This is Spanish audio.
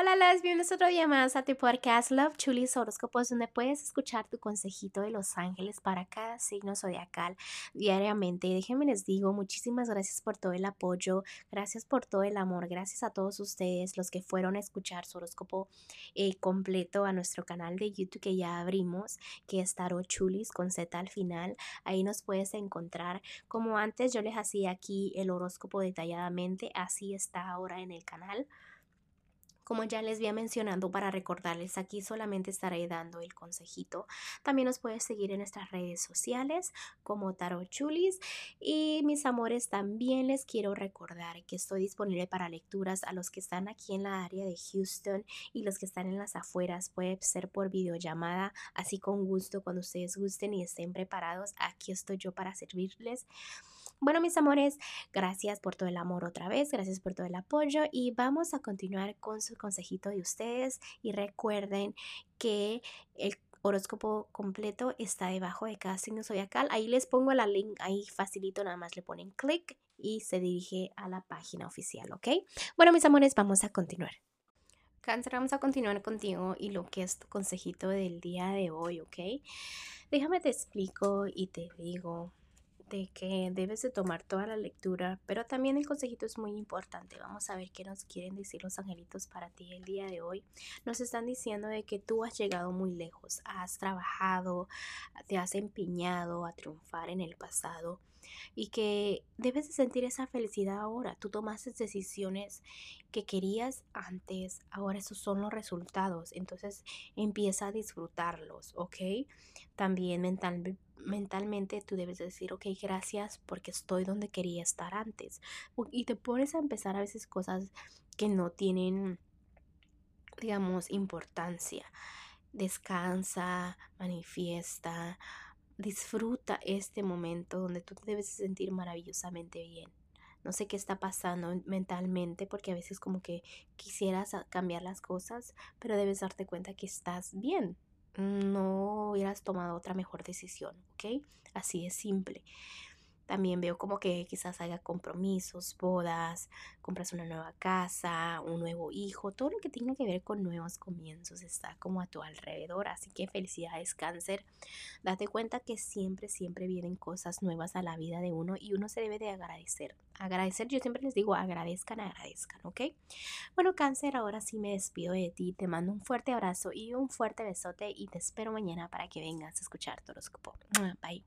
Hola, las bienvenidos otro día más a tu podcast Love Chulis Horóscopos, donde puedes escuchar tu consejito de los ángeles para cada signo zodiacal diariamente. Déjenme les digo, muchísimas gracias por todo el apoyo, gracias por todo el amor, gracias a todos ustedes los que fueron a escuchar su horóscopo eh, completo a nuestro canal de YouTube que ya abrimos, que es Tarot Chulis con Z al final. Ahí nos puedes encontrar. Como antes yo les hacía aquí el horóscopo detalladamente, así está ahora en el canal. Como ya les había mencionado, para recordarles, aquí solamente estaré dando el consejito. También nos puedes seguir en nuestras redes sociales como Tarot Chulis. Y mis amores, también les quiero recordar que estoy disponible para lecturas a los que están aquí en la área de Houston y los que están en las afueras. Puede ser por videollamada, así con gusto, cuando ustedes gusten y estén preparados. Aquí estoy yo para servirles. Bueno, mis amores, gracias por todo el amor otra vez, gracias por todo el apoyo y vamos a continuar con su consejito de ustedes y recuerden que el horóscopo completo está debajo de cada signo zodiacal. Ahí les pongo la link, ahí facilito, nada más le ponen clic y se dirige a la página oficial, ¿ok? Bueno, mis amores, vamos a continuar. Cáncer, vamos a continuar contigo y lo que es tu consejito del día de hoy, ¿ok? Déjame te explico y te digo de que debes de tomar toda la lectura, pero también el consejito es muy importante. Vamos a ver qué nos quieren decir los angelitos para ti el día de hoy. Nos están diciendo de que tú has llegado muy lejos, has trabajado, te has empeñado a triunfar en el pasado y que debes de sentir esa felicidad ahora. Tú tomaste decisiones que querías antes, ahora esos son los resultados. Entonces empieza a disfrutarlos, ¿ok? También mental, mentalmente tú debes decir, ok, gracias porque estoy donde quería estar antes. Y te pones a empezar a veces cosas que no tienen, digamos, importancia. Descansa, manifiesta, disfruta este momento donde tú te debes sentir maravillosamente bien. No sé qué está pasando mentalmente porque a veces como que quisieras cambiar las cosas, pero debes darte cuenta que estás bien. No hubieras tomado otra mejor decisión, ¿ok? Así es simple. También veo como que quizás haya compromisos, bodas, compras una nueva casa, un nuevo hijo, todo lo que tenga que ver con nuevos comienzos está como a tu alrededor. Así que felicidades cáncer. Date cuenta que siempre, siempre vienen cosas nuevas a la vida de uno y uno se debe de agradecer. Agradecer, yo siempre les digo, agradezcan, agradezcan, ¿ok? Bueno cáncer, ahora sí me despido de ti. Te mando un fuerte abrazo y un fuerte besote y te espero mañana para que vengas a escuchar tu horóscopo. Bye.